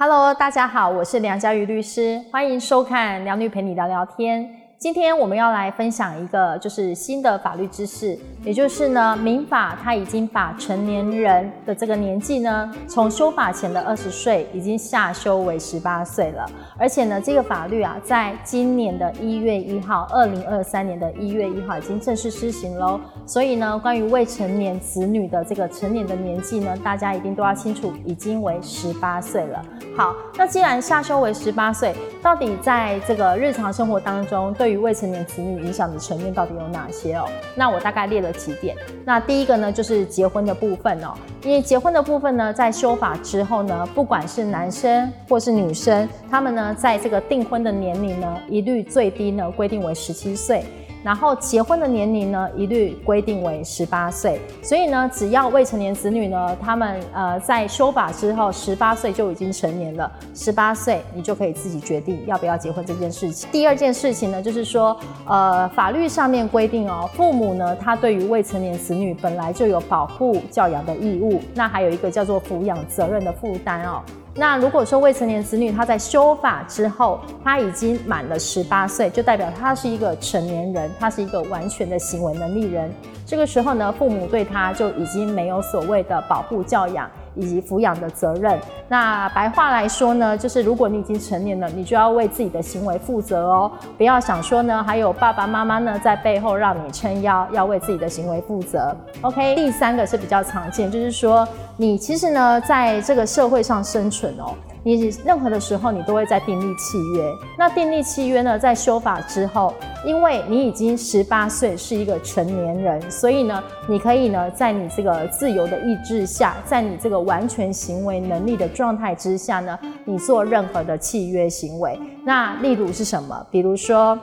Hello，大家好，我是梁佳瑜律师，欢迎收看梁女陪你聊聊天。今天我们要来分享一个就是新的法律知识，也就是呢，民法它已经把成年人的这个年纪呢，从修法前的二十岁已经下修为十八岁了。而且呢，这个法律啊，在今年的一月一号，二零二三年的一月一号已经正式施行喽。所以呢，关于未成年子女的这个成年的年纪呢，大家一定都要清楚，已经为十八岁了。好，那既然下修为十八岁，到底在这个日常生活当中，对于未成年子女影响的层面到底有哪些哦？那我大概列了几点。那第一个呢，就是结婚的部分哦，因为结婚的部分呢，在修法之后呢，不管是男生或是女生，他们呢，在这个订婚的年龄呢，一律最低呢规定为十七岁。然后结婚的年龄呢，一律规定为十八岁。所以呢，只要未成年子女呢，他们呃在修法之后十八岁就已经成年了，十八岁你就可以自己决定要不要结婚这件事情。第二件事情呢，就是说呃法律上面规定哦，父母呢他对于未成年子女本来就有保护教养的义务，那还有一个叫做抚养责任的负担哦。那如果说未成年子女他在修法之后，他已经满了十八岁，就代表他是一个成年人，他是一个完全的行为能力人。这个时候呢，父母对他就已经没有所谓的保护教养。以及抚养的责任。那白话来说呢，就是如果你已经成年了，你就要为自己的行为负责哦。不要想说呢，还有爸爸妈妈呢在背后让你撑腰，要为自己的行为负责。OK，第三个是比较常见，就是说你其实呢在这个社会上生存哦。你任何的时候，你都会在订立契约。那订立契约呢，在修法之后，因为你已经十八岁，是一个成年人，所以呢，你可以呢，在你这个自由的意志下，在你这个完全行为能力的状态之下呢，你做任何的契约行为。那例如是什么？比如说。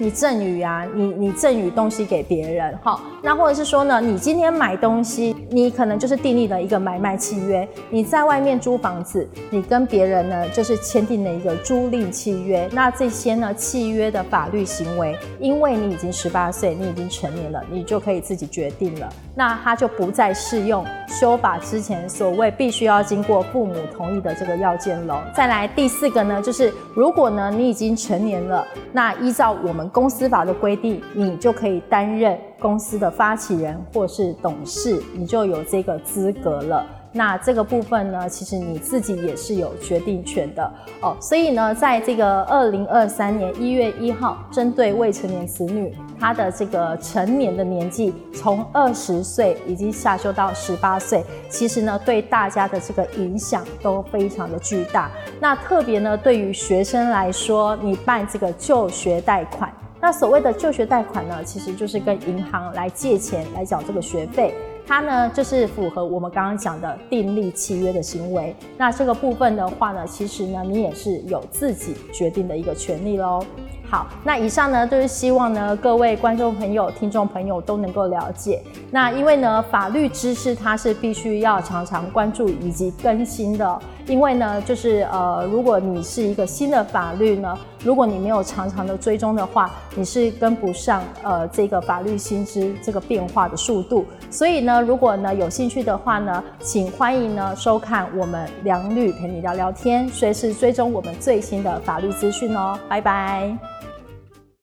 你赠予啊，你你赠予东西给别人，哈，那或者是说呢，你今天买东西，你可能就是订立了一个买卖契约。你在外面租房子，你跟别人呢就是签订了一个租赁契约。那这些呢契约的法律行为，因为你已经十八岁，你已经成年了，你就可以自己决定了。那它就不再适用修法之前所谓必须要经过父母同意的这个要件喽。再来第四个呢，就是如果呢你已经成年了，那依照我们。公司法的规定，你就可以担任公司的发起人或是董事，你就有这个资格了。那这个部分呢，其实你自己也是有决定权的哦。所以呢，在这个二零二三年一月一号，针对未成年子女，他的这个成年的年纪从二十岁已经下修到十八岁，其实呢，对大家的这个影响都非常的巨大。那特别呢，对于学生来说，你办这个就学贷款，那所谓的就学贷款呢，其实就是跟银行来借钱来缴这个学费。它呢，就是符合我们刚刚讲的订立契约的行为。那这个部分的话呢，其实呢，你也是有自己决定的一个权利喽。好，那以上呢，就是希望呢，各位观众朋友、听众朋友都能够了解。那因为呢，法律知识它是必须要常常关注以及更新的。因为呢，就是呃，如果你是一个新的法律呢，如果你没有常常的追踪的话，你是跟不上呃这个法律新知这个变化的速度。所以呢，如果呢有兴趣的话呢，请欢迎呢收看我们梁律陪你聊聊天，随时追踪我们最新的法律资讯哦。拜拜。